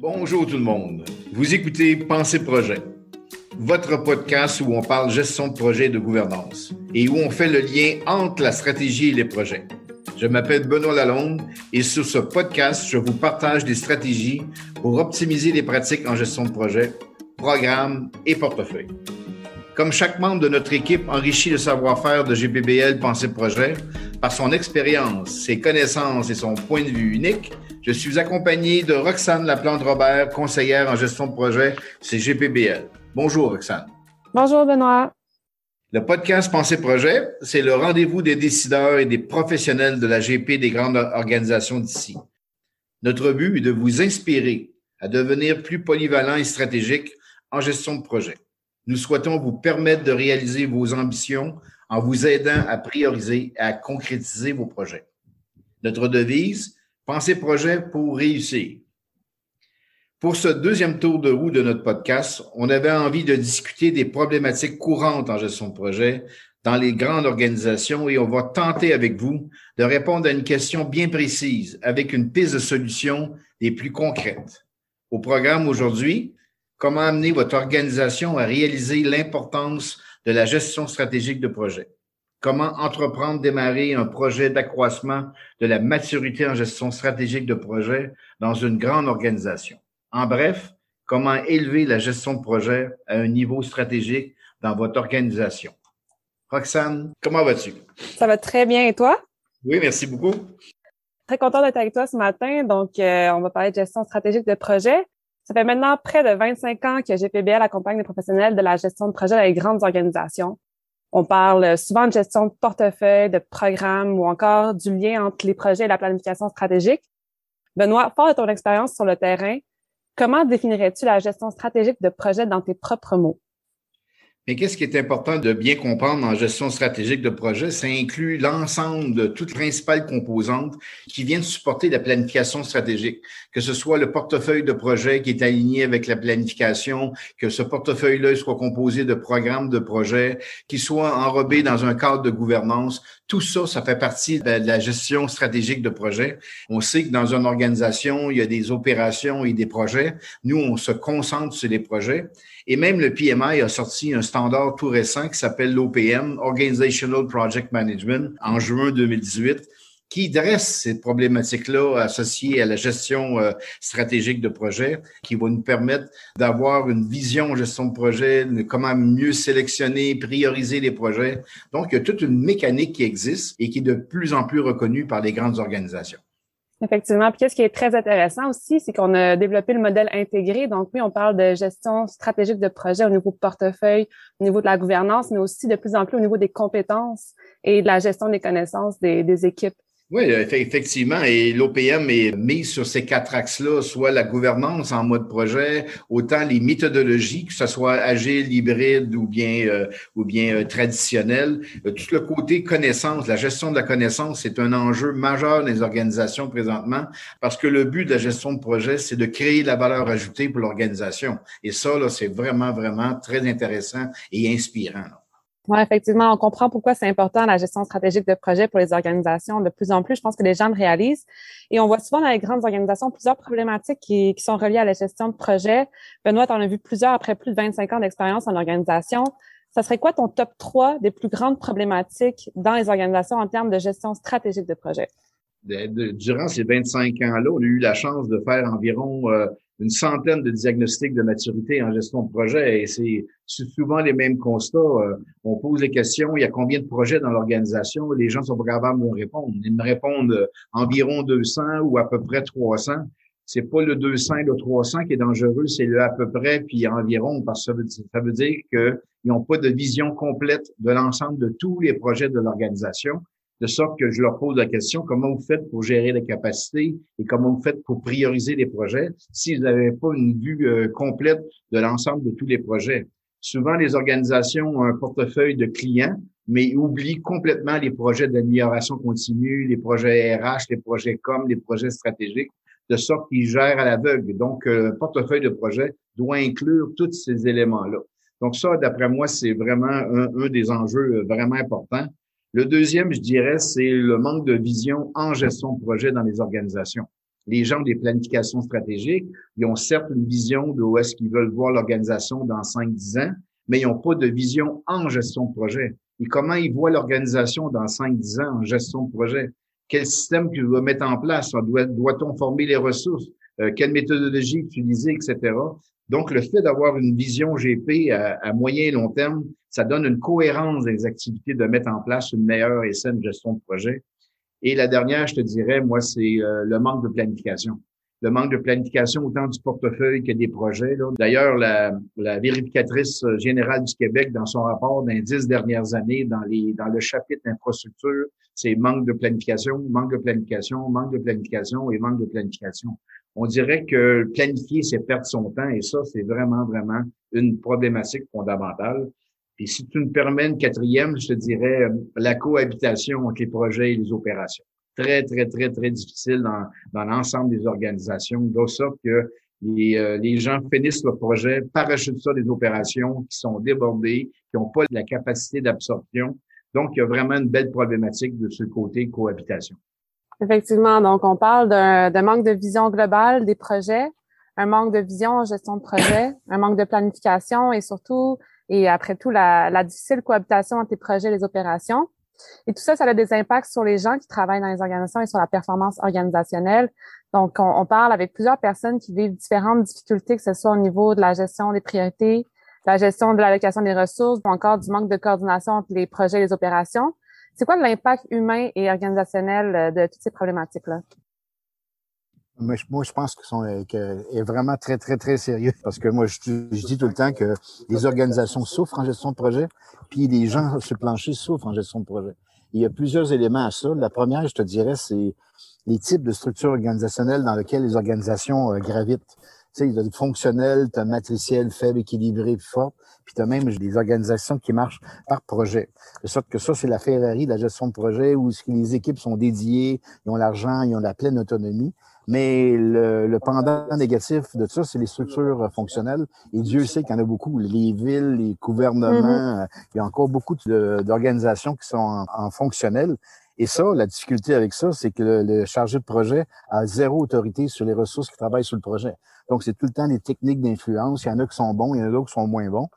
Bonjour tout le monde. Vous écoutez Pensée Projet, votre podcast où on parle gestion de projet et de gouvernance et où on fait le lien entre la stratégie et les projets. Je m'appelle Benoît Lalonde et sur ce podcast, je vous partage des stratégies pour optimiser les pratiques en gestion de projet, programme et portefeuille. Comme chaque membre de notre équipe enrichit le savoir-faire de GPBL Pensée Projet par son expérience, ses connaissances et son point de vue unique, je suis accompagné de Roxane Laplante-Robert, conseillère en gestion de projet chez GPBL. Bonjour Roxane. Bonjour Benoît. Le podcast Pensée Projet, c'est le rendez-vous des décideurs et des professionnels de la GP des grandes organisations d'ici. Notre but est de vous inspirer à devenir plus polyvalent et stratégique en gestion de projet. Nous souhaitons vous permettre de réaliser vos ambitions en vous aidant à prioriser et à concrétiser vos projets. Notre devise, Pensez projet pour réussir. Pour ce deuxième tour de roue de notre podcast, on avait envie de discuter des problématiques courantes en gestion de projet dans les grandes organisations et on va tenter avec vous de répondre à une question bien précise avec une piste de solution des plus concrètes. Au programme aujourd'hui, comment amener votre organisation à réaliser l'importance de la gestion stratégique de projet? Comment entreprendre, démarrer un projet d'accroissement de la maturité en gestion stratégique de projet dans une grande organisation? En bref, comment élever la gestion de projet à un niveau stratégique dans votre organisation? Roxane, comment vas-tu? Ça va très bien et toi? Oui, merci beaucoup. Très content d'être avec toi ce matin. Donc, euh, on va parler de gestion stratégique de projet. Ça fait maintenant près de 25 ans que GPBL accompagne les professionnels de la gestion de projet dans les grandes organisations. On parle souvent de gestion de portefeuille, de programme ou encore du lien entre les projets et la planification stratégique. Benoît, fort de ton expérience sur le terrain, comment définirais-tu la gestion stratégique de projet dans tes propres mots? Mais qu'est-ce qui est important de bien comprendre en gestion stratégique de projet? Ça inclut l'ensemble de toutes les principales composantes qui viennent supporter la planification stratégique, que ce soit le portefeuille de projet qui est aligné avec la planification, que ce portefeuille-là soit composé de programmes de projet, qu'il soit enrobé dans un cadre de gouvernance. Tout ça, ça fait partie de la gestion stratégique de projet. On sait que dans une organisation, il y a des opérations et des projets. Nous, on se concentre sur les projets. Et même le PMI a sorti un standard tout récent qui s'appelle l'OPM, Organizational Project Management, en juin 2018 qui dresse ces problématiques-là associées à la gestion euh, stratégique de projet, qui va nous permettre d'avoir une vision gestion de projet, comment mieux sélectionner, prioriser les projets. Donc, il y a toute une mécanique qui existe et qui est de plus en plus reconnue par les grandes organisations. Effectivement. Puis, ce qui est très intéressant aussi, c'est qu'on a développé le modèle intégré. Donc, oui, on parle de gestion stratégique de projet au niveau portefeuille, au niveau de la gouvernance, mais aussi de plus en plus au niveau des compétences et de la gestion des connaissances des équipes. Oui, effectivement. Et l'OPM est mis sur ces quatre axes-là, soit la gouvernance en mode projet, autant les méthodologies, que ce soit agile, hybride ou bien euh, ou bien euh, traditionnel. Euh, tout le côté connaissance, la gestion de la connaissance, c'est un enjeu majeur des organisations présentement parce que le but de la gestion de projet, c'est de créer de la valeur ajoutée pour l'organisation. Et ça, là, c'est vraiment, vraiment très intéressant et inspirant. Oui, effectivement, on comprend pourquoi c'est important la gestion stratégique de projet pour les organisations. De plus en plus, je pense que les gens le réalisent. Et on voit souvent dans les grandes organisations plusieurs problématiques qui, sont reliées à la gestion de projet. Benoît, tu en as vu plusieurs après plus de 25 ans d'expérience en organisation. Ça serait quoi ton top 3 des plus grandes problématiques dans les organisations en termes de gestion stratégique de projet? durant ces 25 ans-là, on a eu la chance de faire environ euh, une centaine de diagnostics de maturité en gestion de projet et c'est souvent les mêmes constats. Euh, on pose les questions, il y a combien de projets dans l'organisation? Les gens sont pas capables de répondre. Ils me répondent euh, environ 200 ou à peu près 300. C'est pas le 200 et le 300 qui est dangereux, c'est le à peu près puis environ parce que ça veut dire qu'ils n'ont pas de vision complète de l'ensemble de tous les projets de l'organisation de sorte que je leur pose la question, comment vous faites pour gérer les capacités et comment vous faites pour prioriser les projets si vous n'avez pas une vue euh, complète de l'ensemble de tous les projets? Souvent, les organisations ont un portefeuille de clients, mais oublient complètement les projets d'amélioration continue, les projets RH, les projets com, les projets stratégiques, de sorte qu'ils gèrent à l'aveugle. Donc, euh, le portefeuille de projet doit inclure tous ces éléments-là. Donc ça, d'après moi, c'est vraiment un, un, des enjeux euh, vraiment importants. Le deuxième, je dirais, c'est le manque de vision en gestion de projet dans les organisations. Les gens des planifications stratégiques, ils ont certes une vision de où est-ce qu'ils veulent voir l'organisation dans 5-10 ans, mais ils n'ont pas de vision en gestion de projet. Et comment ils voient l'organisation dans 5-10 ans en gestion de projet? Quel système tu dois mettre en place? Doit-on former les ressources? Euh, quelle méthodologie utiliser, etc. Donc, le fait d'avoir une vision GP à, moyen et long terme, ça donne une cohérence des activités de mettre en place une meilleure et saine gestion de projet. Et la dernière, je te dirais, moi, c'est euh, le manque de planification. Le manque de planification autant du portefeuille que des projets. D'ailleurs, la, la, vérificatrice générale du Québec, dans son rapport des dix dernières années, dans, les, dans le chapitre infrastructure, c'est manque de planification, manque de planification, manque de planification et manque de planification on dirait que planifier, c'est perdre son temps et ça, c'est vraiment, vraiment une problématique fondamentale. Et si tu me permets une quatrième, je te dirais euh, la cohabitation entre les projets et les opérations. Très, très, très, très difficile dans, dans l'ensemble des organisations, de sorte que les, euh, les gens finissent le projet, parachutent ça des opérations qui sont débordées, qui n'ont pas la capacité d'absorption. Donc, il y a vraiment une belle problématique de ce côté cohabitation. Effectivement, donc on parle d'un manque de vision globale des projets, un manque de vision en gestion de projet, un manque de planification et surtout, et après tout, la, la difficile cohabitation entre les projets et les opérations. Et tout ça, ça a des impacts sur les gens qui travaillent dans les organisations et sur la performance organisationnelle. Donc, on, on parle avec plusieurs personnes qui vivent différentes difficultés, que ce soit au niveau de la gestion des priorités, la gestion de l'allocation des ressources ou encore du manque de coordination entre les projets et les opérations. C'est quoi l'impact humain et organisationnel euh, de toutes ces problématiques-là? Moi je, pense que sont que est vraiment très, très, très sérieux. Parce que moi, je, dis tout le temps que les organisations souffrent en gestion de projet, puis les gens sur le plancher souffrent en gestion de projet. Il y a plusieurs éléments à ça. La première, je te dirais, c'est les types de structures organisationnelles dans lesquelles les organisations euh, gravitent. Tu sais, il y a du fonctionnel, tu as matriciel, faible, équilibré, fort. Puis tu as même des organisations qui marchent par projet. De sorte que ça, c'est la Ferrari de la gestion de projet où les équipes sont dédiées, ils ont l'argent, ils ont la pleine autonomie. Mais le, le pendant négatif de ça, c'est les structures fonctionnelles. Et Dieu sait qu'il y en a beaucoup. Les villes, les gouvernements, mm-hmm. il y a encore beaucoup d'organisations qui sont en, en fonctionnel. Et ça, la difficulté avec ça, c'est que le, chargé de projet a zéro autorité sur les ressources qui travaillent sur le projet. Donc, c'est tout le temps des techniques d'influence. Il y en a qui sont bons, il y en a d'autres qui sont moins bons.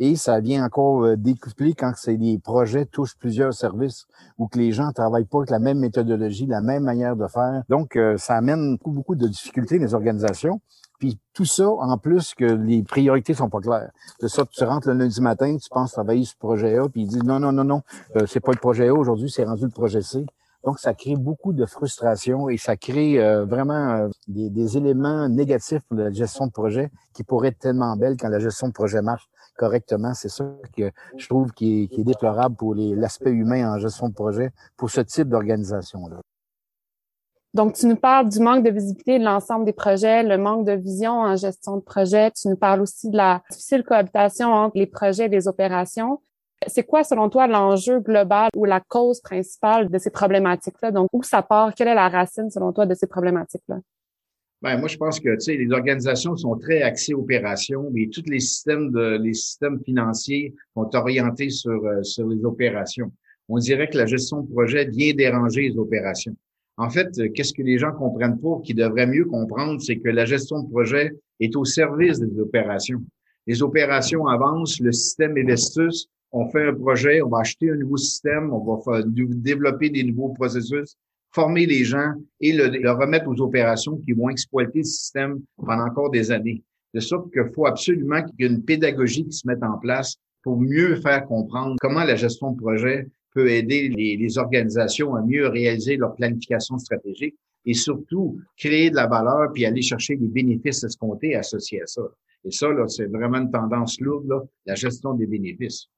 Et ça vient encore euh, découpler quand c'est des projets touchent plusieurs services ou que les gens travaillent pas avec la même méthodologie, la même manière de faire. Donc, euh, ça amène beaucoup, beaucoup de difficultés dans les organisations. Puis tout ça, en plus que les priorités sont pas claires. De ça, tu rentres le lundi matin, tu penses travailler sur le projet A, puis ils disent non, non, non, non, euh, c'est pas le projet A aujourd'hui, c'est rendu le projet C. Donc, ça crée beaucoup de frustration et ça crée euh, vraiment euh, des, éléments négatifs pour la gestion de projet qui pourraient être tellement belles quand la gestion de projet marche correctement. C'est ça que je trouve qui est, est déplorable pour l'aspect humain en gestion de projet pour ce type d'organisation-là. Donc, tu nous parles du manque de visibilité de l'ensemble des projets, le manque de vision en gestion de projet. Tu nous parles aussi de la difficile cohabitation entre les projets et les opérations. C'est quoi, selon toi, l'enjeu global ou la cause principale de ces problématiques-là? Donc, où ça part? Quelle est la racine, selon toi, de ces problématiques-là? Ben, moi, je pense que, tu sais, les organisations sont très axées opérations, mais tous les systèmes les systèmes financiers sont orientés sur, euh, sur les opérations. On dirait que la gestion de projet vient déranger les opérations. En fait, euh, qu'est-ce que les gens comprennent pas, qui devraient mieux comprendre, c'est que la gestion de projet est au service des opérations. Les opérations avancent, le système Investus, on fait un projet, on va acheter un nouveau système, on va développer des nouveaux processus, former les gens et le, remettre aux opérations qui vont exploiter le système pendant encore des années. De sorte qu'il faut absolument qu'il y ait une pédagogie qui se mette en place pour mieux faire comprendre comment la gestion de projet peut aider les, organisations à mieux réaliser leur planification stratégique et surtout créer de la valeur puis aller chercher les bénéfices escomptés associés à ça. Et ça, c'est vraiment une tendance lourde, là, la gestion des bénéfices.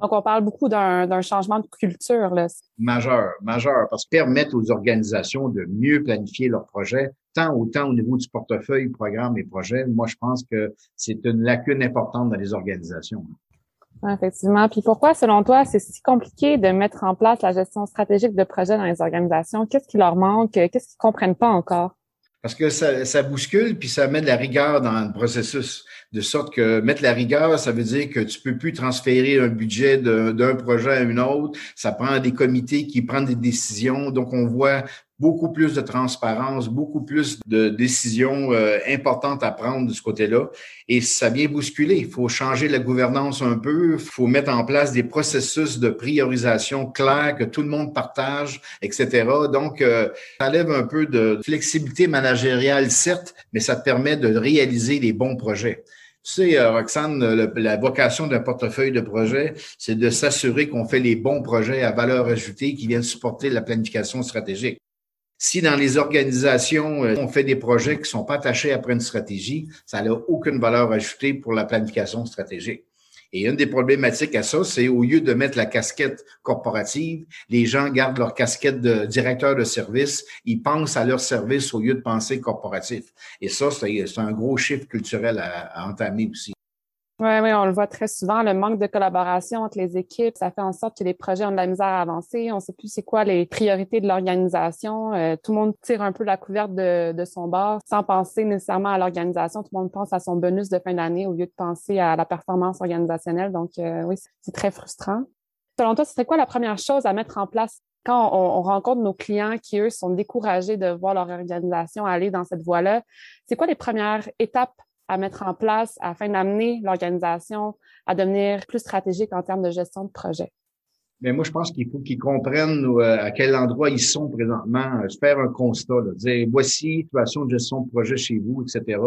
Donc, on parle beaucoup d'un changement de culture. Là. Majeur, majeur, parce que permettre aux organisations de mieux planifier leurs projets, tant autant au niveau du portefeuille, programme et projets. Moi, je pense que c'est une lacune importante dans les organisations effectivement. Puis pourquoi, selon toi, c'est si compliqué de mettre en place la gestion stratégique de projets dans les organisations? Qu'est-ce qui leur manque? Qu'est-ce qu'ils comprennent pas encore? Parce que ça, bouscule, puis ça met de la rigueur dans le processus. De sorte que mettre la rigueur, ça veut dire que tu peux plus transférer un budget d'un projet à un autre. Ça prend des comités qui prennent des décisions. Donc, on voit beaucoup plus de transparence, beaucoup plus de décisions euh, importantes à prendre de ce côté-là. Et ça vient bousculer. Il faut changer la gouvernance un peu. Il faut mettre en place des processus de priorisation clairs que tout le monde partage, etc. Donc, euh, ça lève un peu de flexibilité managériale, certes, mais ça te permet de réaliser les bons projets. Tu sais, euh, Roxane, la vocation d'un portefeuille de projets, c'est de s'assurer qu'on fait les bons projets à valeur ajoutée qui viennent supporter la planification stratégique. Si dans les organisations, euh, on fait des projets qui sont pas attachés après une stratégie, ça n'a aucune valeur ajoutée pour la planification stratégique. Et une des problématiques à ça, c'est au lieu de mettre la casquette corporative, les gens gardent leur casquette de directeur de service, ils pensent à leur service au lieu de penser corporatif. Et ça, c'est un gros chiffre culturel à entamer aussi. Oui, oui, on le voit très souvent, le manque de collaboration entre les équipes, ça fait en sorte que les projets ont de la misère à avancer. On ne sait plus c'est quoi les priorités de l'organisation. Euh, tout le monde tire un peu la couverte de, son bord sans penser nécessairement à l'organisation. Tout le monde pense à son bonus de fin d'année au lieu de penser à la performance organisationnelle. Donc, euh, oui, c'est très frustrant. Selon toi, ce quoi la première chose à mettre en place quand on, on, rencontre nos clients qui, eux, sont découragés de voir leur organisation aller dans cette voie-là? C'est quoi les premières étapes à mettre en place afin d'amener l'organisation à devenir plus stratégique en termes de gestion de projet? Mais moi, je pense qu'il faut qu'ils comprennent euh, à quel endroit ils sont présentement, euh, faire un constat, dire voici situation de gestion de projet chez vous, etc.,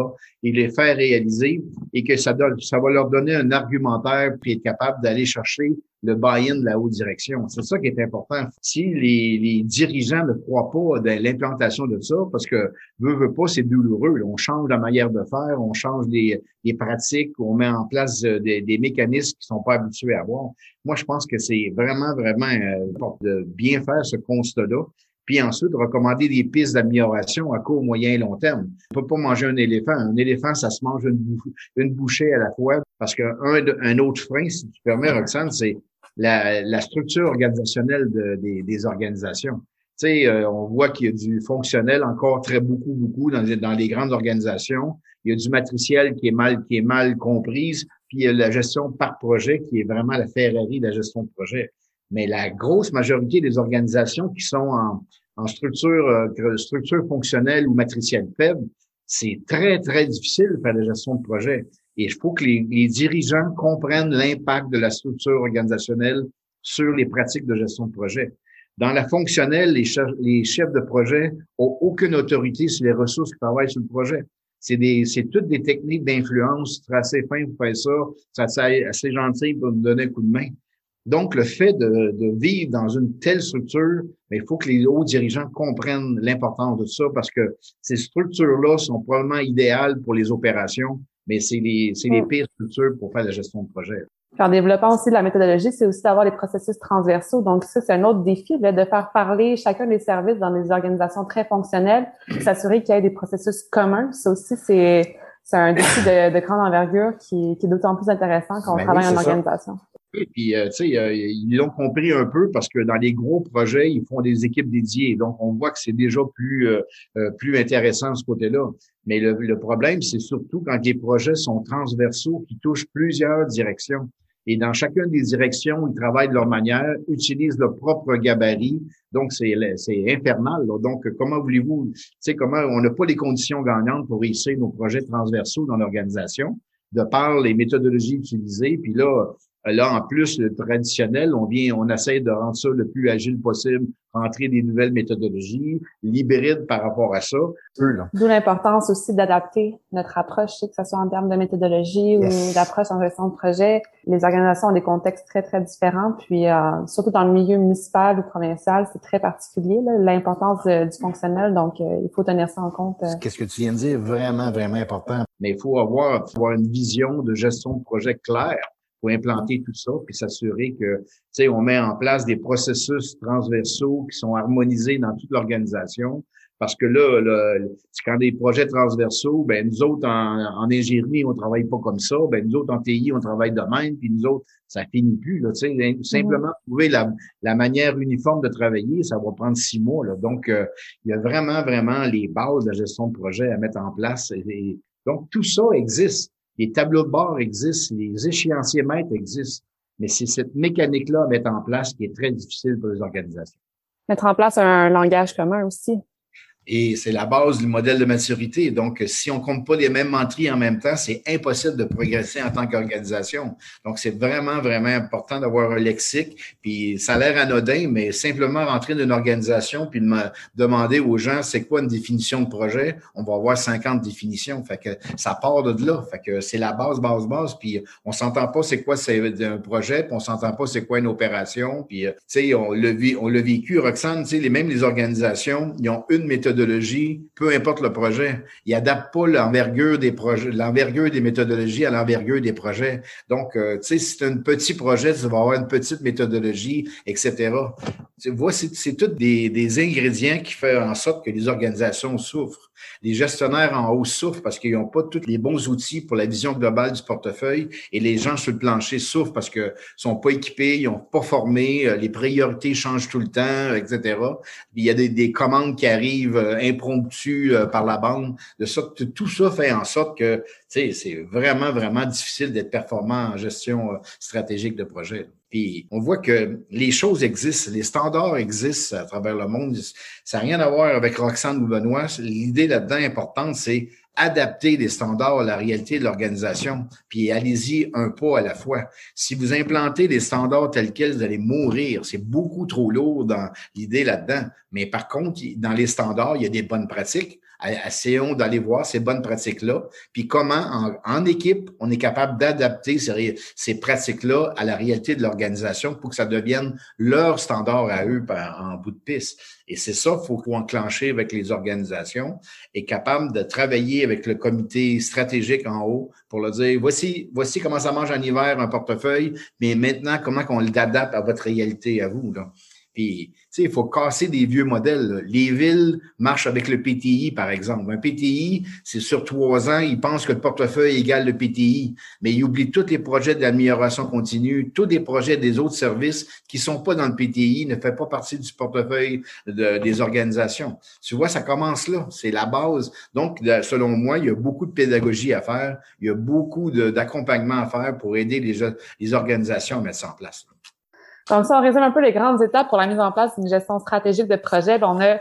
et les faire réaliser et que ça, ça va leur donner un argumentaire puis être capable d'aller chercher le buy-in de la haute direction. C'est ça qui est important. Si les, les dirigeants ne croient pas dans l'implantation de ça, parce que veut, veut pas, c'est douloureux. On change la manière de faire, on change des, des pratiques, on met en place euh, des, des mécanismes qui sont pas habitués à avoir. Moi, je pense que c'est vraiment, vraiment important de bien faire ce constat-là puis ensuite recommander des pistes d'amélioration à court, moyen et long terme. On peut pas manger un éléphant. Un éléphant, ça se mange une, une bouchée à la fois parce qu'un un autre frein, si tu permets, Roxane, c'est la, la structure organisationnelle de, des, des, organisations. Tu sais, euh, on voit qu'il y a du fonctionnel encore très beaucoup, beaucoup dans, dans les grandes organisations. Il y a du matriciel qui est mal, qui est mal comprise, puis il y a la gestion par projet qui est vraiment la Ferrari de la gestion de projet. Mais la grosse majorité des organisations qui sont en, en structure, euh, structure fonctionnelle ou matricielle faible, c'est très, très difficile de faire la gestion de projet. Et il faut que les, dirigeants comprennent l'impact de la structure organisationnelle sur les pratiques de gestion de projet. Dans la fonctionnelle, les, chefs, de projet ont aucune autorité sur les ressources qui travaillent sur le projet. C'est toutes des techniques d'influence. C'est assez fin pour faire ça. C'est assez, gentil pour nous donner un coup de main. Donc, le fait de, de vivre dans une telle structure, il faut que les hauts dirigeants comprennent l'importance de ça parce que ces structures-là sont probablement idéales pour les opérations, mais c'est les, c'est les pires structures pour faire la gestion de projet. en développant aussi la méthodologie, c'est aussi d'avoir des processus transversaux. Donc ça, c'est un autre défi là, de faire parler chacun des services dans des organisations très fonctionnelles, s'assurer qu'il y ait des processus communs. Ça aussi, c'est c'est un défi de, de grande envergure qui, qui est d'autant plus intéressant quand on ben travaille en organisation. Et puis, euh, tu sais, euh, ils l'ont compris un peu parce que dans les gros projets, ils font des équipes dédiées. Donc, on voit que c'est déjà plus euh, plus intéressant de ce côté-là. Mais le, le problème, c'est surtout quand les projets sont transversaux, qui touchent plusieurs directions. Et dans chacune des directions, ils travaillent de leur manière, utilisent leur propre gabarit. Donc, c'est infernal. Donc, comment voulez-vous, tu sais, comment on n'a pas les conditions gagnantes pour réussir nos projets transversaux dans l'organisation, de par les méthodologies utilisées. Puis là, Là, en plus, le traditionnel, on vient, on essaie de rendre ça le plus agile possible, rentrer des nouvelles méthodologies, l'hybride par rapport à ça. D'où l'importance aussi d'adapter notre approche, que ce soit en termes de méthodologie ou d'approche en gestion de projet. Les organisations ont des contextes très, très différents, puis euh, surtout dans le milieu municipal ou provincial, c'est très particulier, l'importance du fonctionnel, donc euh, il faut tenir ça en compte. Euh. Qu'est-ce que tu viens de dire? Vraiment, vraiment important. Mais il faut avoir, avoir une vision de gestion de projet claire faut implanter tout ça, puis s'assurer que, tu sais, on met en place des processus transversaux qui sont harmonisés dans toute l'organisation. Parce que là, là quand des projets transversaux, ben nous autres en, en, ingénierie, on travaille pas comme ça. Ben nous autres en TI, on travaille de même. Puis nous autres, ça finit plus. Là, simplement trouver la, la, manière uniforme de travailler, ça va prendre six mois. Là. Donc, euh, il y a vraiment, vraiment les bases de la gestion de projet à mettre en place. Et, donc, tout ça existe. Les tableaux de bord existent, les échéanciers maîtres existent. Mais c'est cette mécanique-là à mettre en place qui est très difficile pour les organisations. Mettre en place un langage commun aussi. Et c'est la base du modèle de maturité. Donc, si on compte pas les mêmes mentries en même temps, c'est impossible de progresser en tant qu'organisation. Donc, c'est vraiment, vraiment important d'avoir un lexique. Puis, ça a l'air anodin, mais simplement rentrer dans une organisation puis demander aux gens c'est quoi une définition de projet, on va avoir 50 définitions. Fait que ça part de là. Fait que c'est la base, base, base. Puis, on s'entend pas c'est quoi c'est un projet, puis on s'entend pas c'est quoi une opération. Puis, tu sais, on l'a vécu, Roxane, tu sais, les, même les organisations, ils ont une méthode méthodologie, peu importe le projet. Il n'adapte pas l'envergure des projets, l'envergure des méthodologies à l'envergure des projets. Donc, euh, tu sais, si c'est un petit projet, tu vas avoir une petite méthodologie, etc. Tu vois, c'est tous des, ingrédients qui font en sorte que les organisations souffrent. Les gestionnaires en haut souffrent parce qu'ils n'ont pas tous les bons outils pour la vision globale du portefeuille et les gens sur le plancher souffrent parce qu'ils sont pas équipés, ils n'ont pas formé, euh, les priorités changent tout le temps, etc. Il y a des, commandes qui arrivent euh, impromptues euh, par la bande. De sorte, tout ça fait en sorte que c'est vraiment, vraiment difficile d'être performant en gestion stratégique de projet. Puis on voit que les choses existent, les standards existent à travers le monde. Ça n'a rien à voir avec Roxane ou Benoît. L'idée là-dedans importante, c'est adapter les standards à la réalité de l'organisation, puis allez-y un pas à la fois. Si vous implantez des standards tels quels, vous allez mourir. C'est beaucoup trop lourd dans l'idée là-dedans. Mais par contre, dans les standards, il y a des bonnes pratiques essayons d'aller voir ces bonnes pratiques-là, puis comment, en, équipe, on est capable d'adapter ces, pratiques-là à la réalité de l'organisation pour que ça devienne leur standard à eux en bout de piste. Et c'est ça qu'il faut enclencher avec les organisations et capable de travailler avec le comité stratégique en haut pour leur dire, voici, voici comment ça mange en hiver un portefeuille, mais maintenant, comment on l'adapte à votre réalité à vous. Là. Puis, il faut casser des vieux modèles. Les villes marchent avec le PTI, par exemple. Un PTI, c'est sur trois ans, ils pensent que le portefeuille égale le PTI, mais ils oublient tous les projets d'amélioration continue, tous les projets des autres services qui sont pas dans le PTI, ne fait pas partie du portefeuille des organisations. Tu vois, ça commence là. C'est la base. Donc, selon moi, il y a beaucoup de pédagogie à faire. Il y a beaucoup d'accompagnement à faire pour aider les, les organisations à mettre ça en place. Donc, si on résume un peu les grandes étapes pour la mise en place d'une gestion stratégique de projet, ben, on a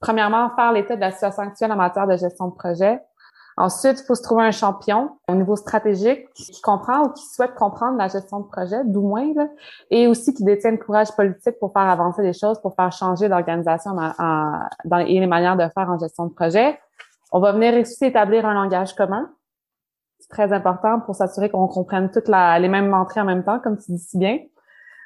premièrement faire l'état de la situation actuelle en matière de gestion de projet. Ensuite, il faut se trouver un champion au niveau stratégique qui comprend ou qui souhaite comprendre la gestion de projet, d'au moins, et aussi qui détient le courage politique pour faire avancer les choses, pour faire changer l'organisation et les manières de faire en gestion de projet. On va venir aussi établir un langage commun. C'est très important pour s'assurer qu'on comprenne toutes les mêmes entrées en même temps, comme tu dis si bien.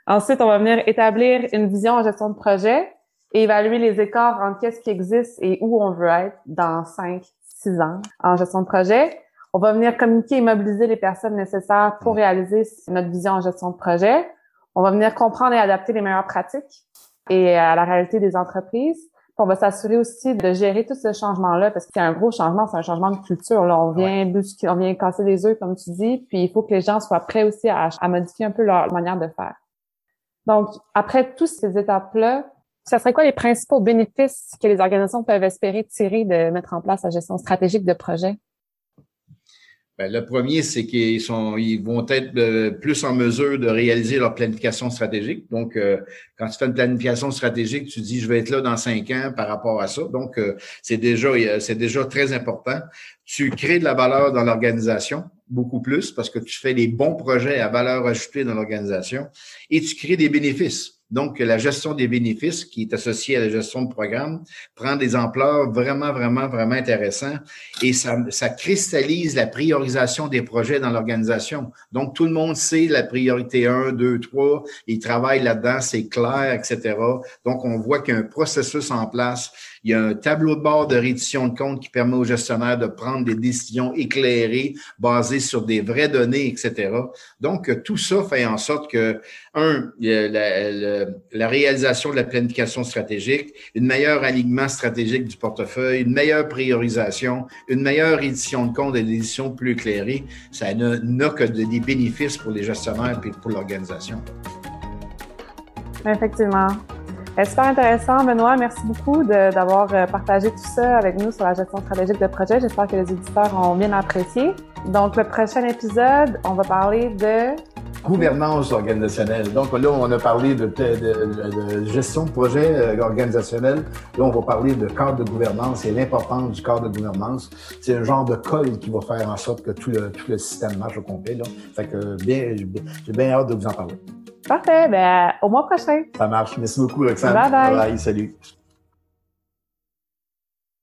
Ensuite, on va venir établir une vision en gestion de projet et évaluer les écarts entre qu'est-ce qui existe et où on veut être dans 5, 6 ans en gestion de projet. On va venir communiquer et mobiliser les personnes nécessaires pour réaliser notre vision en gestion de projet. On va venir comprendre et adapter les meilleures pratiques et à la réalité des entreprises. on va s'assurer aussi de gérer tout ce changement-là parce que c'est un gros changement, c'est un changement de culture. Là, on vient on vient casser les œufs comme tu dis, puis il faut que les gens soient prêts aussi à modifier un peu leur manière de faire. Donc, après toutes ces étapes-là, ça serait quoi les principaux bénéfices que les organisations peuvent espérer tirer de mettre en place la gestion stratégique de projet? Ben, le premier, c'est qu'ils ils vont être euh, plus en mesure de réaliser leur planification stratégique. Donc, euh, quand tu fais une planification stratégique, tu dis, je vais être là dans cinq ans par rapport à ça. Donc, euh, c'est déjà, c'est déjà très important. Tu crées de la valeur dans l'organisation beaucoup plus parce que tu fais des bons projets à valeur ajoutée dans l'organisation et tu crées des bénéfices. Donc, la gestion des bénéfices qui est associée à la gestion de programme prend des ampleurs vraiment, vraiment, vraiment intéressantes et ça, ça cristallise la priorisation des projets dans l'organisation. Donc, tout le monde sait la priorité 1, 2, 3, ils travaillent là-dedans, c'est clair, etc. Donc, on voit qu'il y a un processus en place il y a un tableau de bord de reddition de compte qui permet aux gestionnaires de prendre des décisions éclairées basées sur des vraies données, etc. Donc, tout ça fait en sorte que, un, la, la réalisation de la planification stratégique, une meilleure alignement stratégique du portefeuille, une meilleure priorisation, une meilleure édition de compte et des éditions plus éclairées, ça n'a que des bénéfices pour les gestionnaires et pour l'organisation. Effectivement. Euh, super intéressant, Benoît. Merci beaucoup d'avoir euh, partagé tout ça avec nous sur la gestion stratégique de projet. J'espère que les éditeurs ont bien apprécié. Donc, le prochain épisode, on va parler de gouvernance organisationnelle. Donc là, on a parlé de, gestion de projet euh, organisationnel. Là, on va parler de cadre de gouvernance et l'importance du cadre de gouvernance. C'est un genre de col qui va faire en sorte que tout le, système marche au complet. Là. Fait que j'ai bien hâte de vous en parler. Parfait. Ben, au mois prochain. Ça marche. Merci beaucoup, Roxane. Bye bye. bye salut.